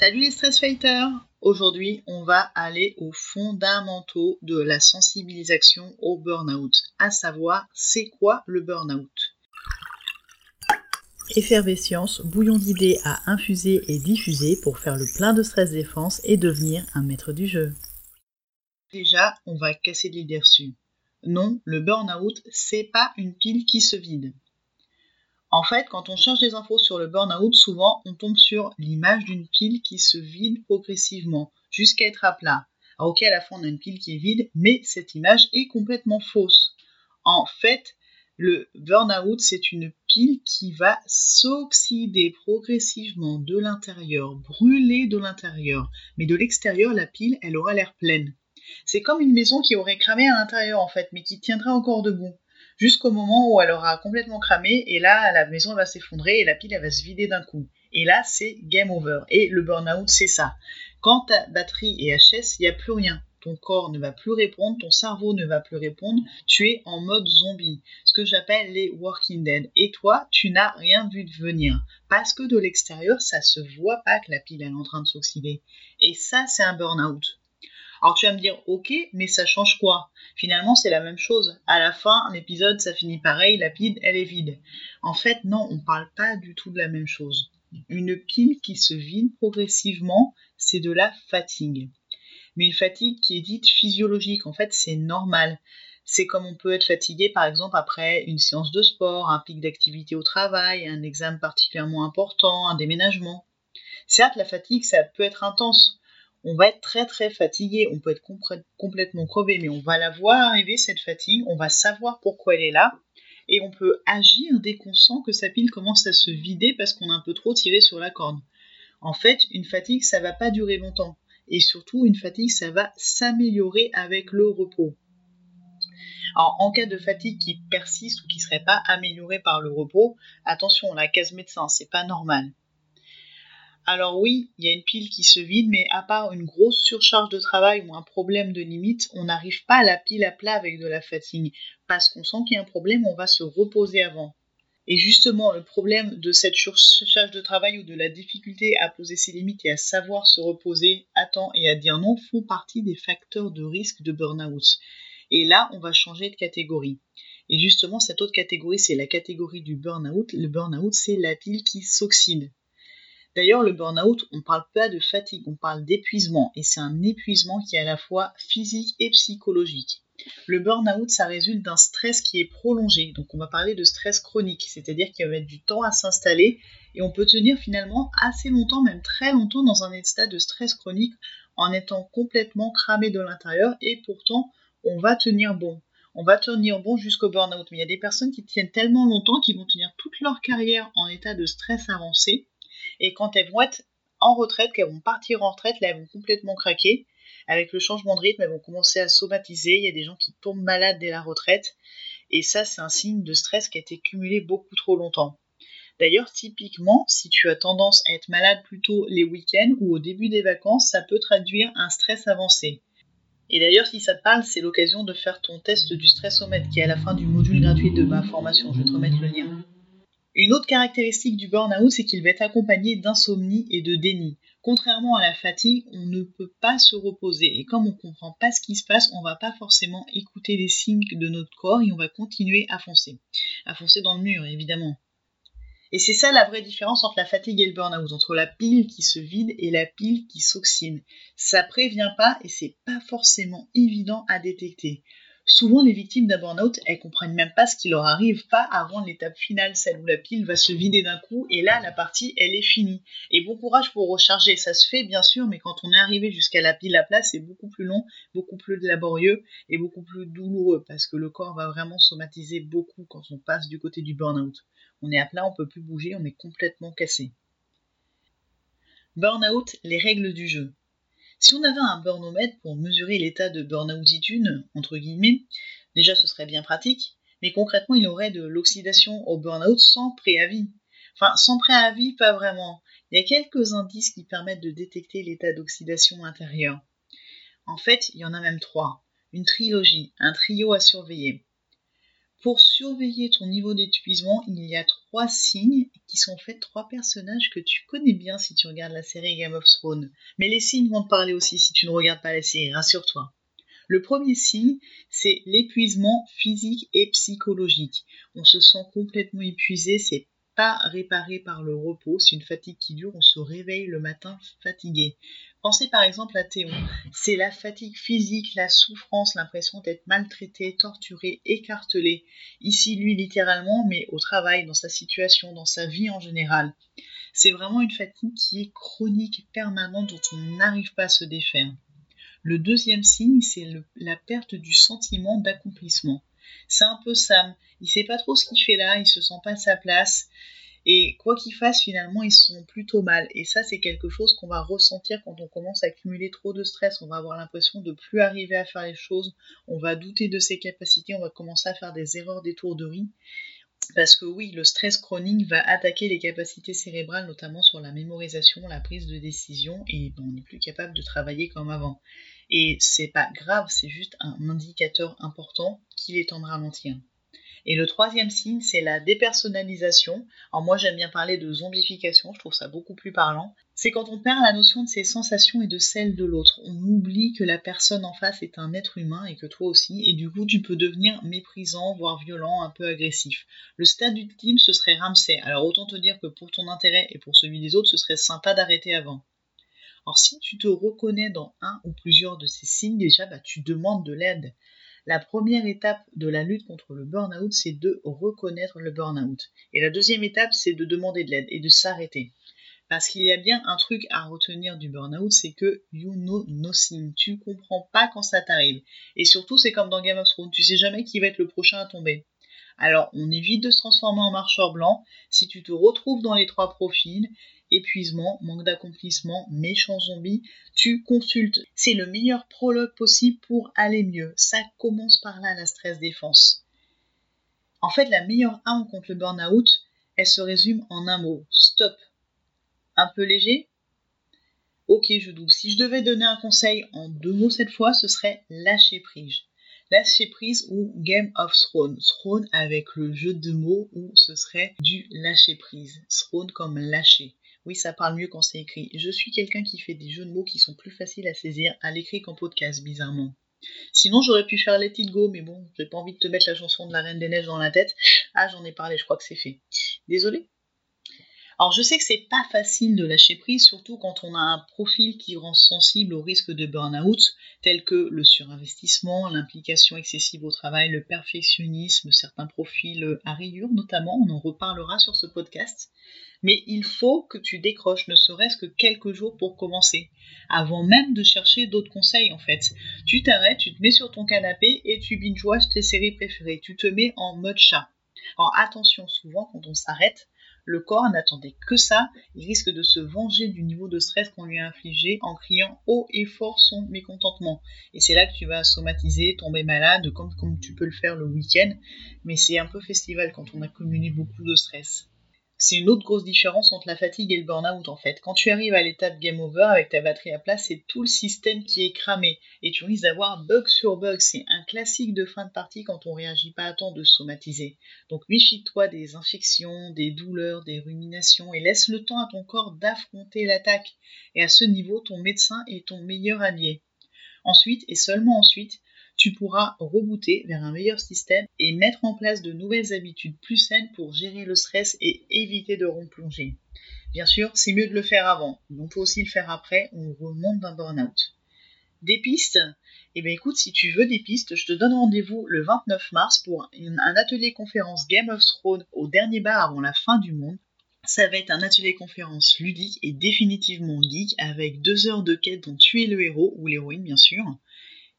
Salut les stress fighters Aujourd'hui, on va aller aux fondamentaux de la sensibilisation au burn-out, à savoir c'est quoi le burn-out? Effervescience, bouillon d'idées à infuser et diffuser pour faire le plein de stress défense et devenir un maître du jeu. Déjà, on va casser l'idée reçue. Non, le burn-out, c'est pas une pile qui se vide. En fait, quand on cherche des infos sur le burn-out, souvent on tombe sur l'image d'une pile qui se vide progressivement jusqu'à être à plat. Alors, ok, à la fin on a une pile qui est vide, mais cette image est complètement fausse. En fait, le burn-out, c'est une pile qui va s'oxyder progressivement de l'intérieur, brûler de l'intérieur. Mais de l'extérieur, la pile, elle aura l'air pleine. C'est comme une maison qui aurait cramé à l'intérieur en fait, mais qui tiendrait encore debout jusqu'au moment où elle aura complètement cramé et là la maison va s'effondrer et la pile elle va se vider d'un coup. Et là c'est game over. Et le burn-out c'est ça. Quand ta batterie est HS, il n'y a plus rien. Ton corps ne va plus répondre, ton cerveau ne va plus répondre, tu es en mode zombie, ce que j'appelle les working dead. Et toi, tu n'as rien vu de venir, parce que de l'extérieur, ça se voit pas que la pile est en train de s'oxyder. Et ça, c'est un burn-out. Alors tu vas me dire, ok, mais ça change quoi? Finalement, c'est la même chose. À la fin, l'épisode, ça finit pareil, la pile, elle est vide. En fait, non, on ne parle pas du tout de la même chose. Une pile qui se vide progressivement, c'est de la fatigue. Mais une fatigue qui est dite physiologique, en fait, c'est normal. C'est comme on peut être fatigué, par exemple, après une séance de sport, un pic d'activité au travail, un examen particulièrement important, un déménagement. Certes, la fatigue, ça peut être intense on va être très très fatigué, on peut être complètement crevé, mais on va la voir arriver cette fatigue, on va savoir pourquoi elle est là, et on peut agir dès qu'on sent que sa pile commence à se vider parce qu'on a un peu trop tiré sur la corde. En fait, une fatigue, ça va pas durer longtemps, et surtout une fatigue, ça va s'améliorer avec le repos. Alors, en cas de fatigue qui persiste ou qui serait pas améliorée par le repos, attention, la case médecin, c'est pas normal. Alors oui, il y a une pile qui se vide, mais à part une grosse surcharge de travail ou un problème de limite, on n'arrive pas à la pile à plat avec de la fatigue. Parce qu'on sent qu'il y a un problème, on va se reposer avant. Et justement, le problème de cette surcharge de travail ou de la difficulté à poser ses limites et à savoir se reposer à temps et à dire non font partie des facteurs de risque de burn-out. Et là, on va changer de catégorie. Et justement, cette autre catégorie, c'est la catégorie du burn-out. Le burn-out, c'est la pile qui s'oxyde. D'ailleurs, le burn-out, on ne parle pas de fatigue, on parle d'épuisement, et c'est un épuisement qui est à la fois physique et psychologique. Le burn-out, ça résulte d'un stress qui est prolongé, donc on va parler de stress chronique, c'est-à-dire qu'il va mettre du temps à s'installer, et on peut tenir finalement assez longtemps, même très longtemps, dans un état de stress chronique en étant complètement cramé de l'intérieur, et pourtant, on va tenir bon. On va tenir bon jusqu'au burn-out. Mais il y a des personnes qui tiennent tellement longtemps qu'ils vont tenir toute leur carrière en état de stress avancé et quand elles vont être en retraite, qu'elles vont partir en retraite, là, elles vont complètement craquer. Avec le changement de rythme, elles vont commencer à somatiser. Il y a des gens qui tombent malades dès la retraite. Et ça, c'est un signe de stress qui a été cumulé beaucoup trop longtemps. D'ailleurs, typiquement, si tu as tendance à être malade plutôt les week-ends ou au début des vacances, ça peut traduire un stress avancé. Et d'ailleurs, si ça te parle, c'est l'occasion de faire ton test du stressomètre qui est à la fin du module gratuit de ma formation. Je vais te remettre le lien. Une autre caractéristique du burn-out, c'est qu'il va être accompagné d'insomnie et de déni. Contrairement à la fatigue, on ne peut pas se reposer et comme on ne comprend pas ce qui se passe, on va pas forcément écouter les signes de notre corps et on va continuer à foncer. À foncer dans le mur, évidemment. Et c'est ça la vraie différence entre la fatigue et le burn-out, entre la pile qui se vide et la pile qui s'oxyde. Ça prévient pas et c'est pas forcément évident à détecter. Souvent, les victimes d'un burn-out, elles comprennent même pas ce qui leur arrive, pas avant l'étape finale, celle où la pile va se vider d'un coup, et là, la partie, elle est finie. Et bon courage pour recharger, ça se fait bien sûr, mais quand on est arrivé jusqu'à la pile à place, c'est beaucoup plus long, beaucoup plus laborieux et beaucoup plus douloureux, parce que le corps va vraiment somatiser beaucoup quand on passe du côté du burn-out. On est à plat, on peut plus bouger, on est complètement cassé. Burn-out, les règles du jeu. Si on avait un burnomètre pour mesurer l'état de burn-outitude, entre guillemets, déjà ce serait bien pratique, mais concrètement il aurait de l'oxydation au burn-out sans préavis. Enfin, sans préavis, pas vraiment. Il y a quelques indices qui permettent de détecter l'état d'oxydation intérieure. En fait, il y en a même trois. Une trilogie, un trio à surveiller. Pour surveiller ton niveau d'épuisement, il y a trois signes qui sont faits trois personnages que tu connais bien si tu regardes la série Game of Thrones. Mais les signes vont te parler aussi si tu ne regardes pas la série, rassure-toi. Le premier signe, c'est l'épuisement physique et psychologique. On se sent complètement épuisé, c'est pas réparé par le repos, c'est une fatigue qui dure, on se réveille le matin fatigué. Pensez par exemple à Théon. C'est la fatigue physique, la souffrance, l'impression d'être maltraité, torturé, écartelé. Ici, lui, littéralement, mais au travail, dans sa situation, dans sa vie en général. C'est vraiment une fatigue qui est chronique, permanente, dont on n'arrive pas à se défaire. Le deuxième signe, c'est la perte du sentiment d'accomplissement. C'est un peu Sam. Il sait pas trop ce qu'il fait là, il se sent pas à sa place. Et quoi qu'il fasse, finalement, ils sont plutôt mal. Et ça, c'est quelque chose qu'on va ressentir quand on commence à accumuler trop de stress. On va avoir l'impression de plus arriver à faire les choses. On va douter de ses capacités. On va commencer à faire des erreurs d'étourderie. Parce que oui, le stress chronique va attaquer les capacités cérébrales, notamment sur la mémorisation, la prise de décision, et on n'est plus capable de travailler comme avant. Et c'est pas grave, c'est juste un indicateur important qu'il est temps de ralentir. Et le troisième signe, c'est la dépersonnalisation. Alors moi, j'aime bien parler de zombification, je trouve ça beaucoup plus parlant. C'est quand on perd la notion de ses sensations et de celles de l'autre. On oublie que la personne en face est un être humain et que toi aussi, et du coup, tu peux devenir méprisant, voire violent, un peu agressif. Le stade ultime, ce serait Ramsay. Alors autant te dire que pour ton intérêt et pour celui des autres, ce serait sympa d'arrêter avant. Alors si tu te reconnais dans un ou plusieurs de ces signes, déjà, bah, tu demandes de l'aide. La première étape de la lutte contre le burn-out, c'est de reconnaître le burn-out. Et la deuxième étape, c'est de demander de l'aide et de s'arrêter. Parce qu'il y a bien un truc à retenir du burn-out, c'est que you know nothing. Tu comprends pas quand ça t'arrive. Et surtout, c'est comme dans Game of Thrones, tu sais jamais qui va être le prochain à tomber. Alors, on évite de se transformer en marcheur blanc. Si tu te retrouves dans les trois profils, épuisement, manque d'accomplissement, méchant zombie, tu consultes. C'est le meilleur prologue possible pour aller mieux. Ça commence par là, la stress défense. En fait, la meilleure arme contre le burn-out, elle se résume en un mot. Stop. Un peu léger Ok, je double. Si je devais donner un conseil en deux mots cette fois, ce serait lâcher prise. Lâcher prise ou Game of Thrones. Throne avec le jeu de mots où ce serait du lâcher prise. Throne comme lâcher. Oui, ça parle mieux quand c'est écrit. Je suis quelqu'un qui fait des jeux de mots qui sont plus faciles à saisir à l'écrit qu'en podcast, bizarrement. Sinon, j'aurais pu faire Let It Go, mais bon, j'ai pas envie de te mettre la chanson de la Reine des Neiges dans la tête. Ah, j'en ai parlé, je crois que c'est fait. Désolé. Alors, je sais que c'est pas facile de lâcher prise, surtout quand on a un profil qui rend sensible au risque de burn-out, tel que le surinvestissement, l'implication excessive au travail, le perfectionnisme, certains profils à rayures notamment. On en reparlera sur ce podcast mais il faut que tu décroches ne serait-ce que quelques jours pour commencer, avant même de chercher d'autres conseils en fait. Tu t'arrêtes, tu te mets sur ton canapé et tu binge-watch tes séries préférées, tu te mets en mode chat. Alors attention, souvent quand on s'arrête, le corps n'attendait que ça, il risque de se venger du niveau de stress qu'on lui a infligé en criant haut et fort son mécontentement. Et c'est là que tu vas somatiser, tomber malade, comme, tu peux le faire le week-end, mais c'est un peu festival quand on a communé beaucoup de stress c'est une autre grosse différence entre la fatigue et le burn-out en fait. Quand tu arrives à l'étape game over avec ta batterie à plat, c'est tout le système qui est cramé et tu risques d'avoir bug sur bug. C'est un classique de fin de partie quand on réagit pas à temps de somatiser. Donc méfie-toi des infections, des douleurs, des ruminations et laisse le temps à ton corps d'affronter l'attaque. Et à ce niveau, ton médecin est ton meilleur allié. Ensuite, et seulement ensuite, tu pourras rebooter vers un meilleur système et mettre en place de nouvelles habitudes plus saines pour gérer le stress et éviter de replonger. Bien sûr, c'est mieux de le faire avant, mais on peut aussi le faire après, on remonte d'un burn-out. Des pistes? Eh bien écoute, si tu veux des pistes, je te donne rendez-vous le 29 mars pour un atelier conférence Game of Thrones au dernier bar avant la fin du monde. Ça va être un atelier conférence ludique et définitivement geek avec deux heures de quête dont tu es le héros ou l'héroïne bien sûr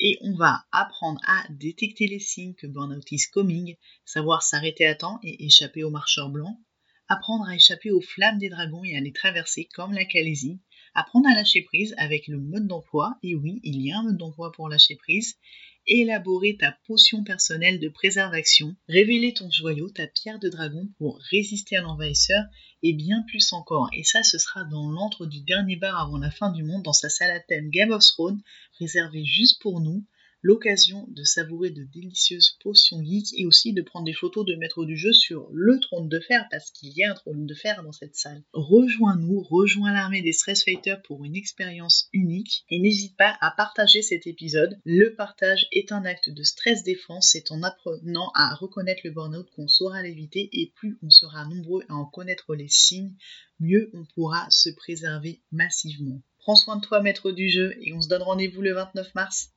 et on va apprendre à détecter les signes que burnout is coming, savoir s'arrêter à temps et échapper aux marcheurs blancs, apprendre à échapper aux flammes des dragons et à les traverser comme la Calaisie, apprendre à lâcher prise avec le mode d'emploi, et oui, il y a un mode d'emploi pour lâcher prise, élaborer ta potion personnelle de préservation, révéler ton joyau, ta pierre de dragon pour résister à l'envahisseur et bien plus encore. Et ça, ce sera dans l'antre du dernier bar avant la fin du monde, dans sa salle à thème Game of Thrones, réservée juste pour nous, l'occasion de savourer de délicieuses potions geeks et aussi de prendre des photos de maître du jeu sur le trône de fer parce qu'il y a un trône de fer dans cette salle. Rejoins-nous, rejoins l'armée des Stress Fighters pour une expérience unique et n'hésite pas à partager cet épisode. Le partage est un acte de stress défense, c'est en apprenant à reconnaître le burn-out qu'on saura l'éviter et plus on sera nombreux à en connaître les signes, mieux on pourra se préserver massivement. Prends soin de toi, maître du jeu, et on se donne rendez-vous le 29 mars.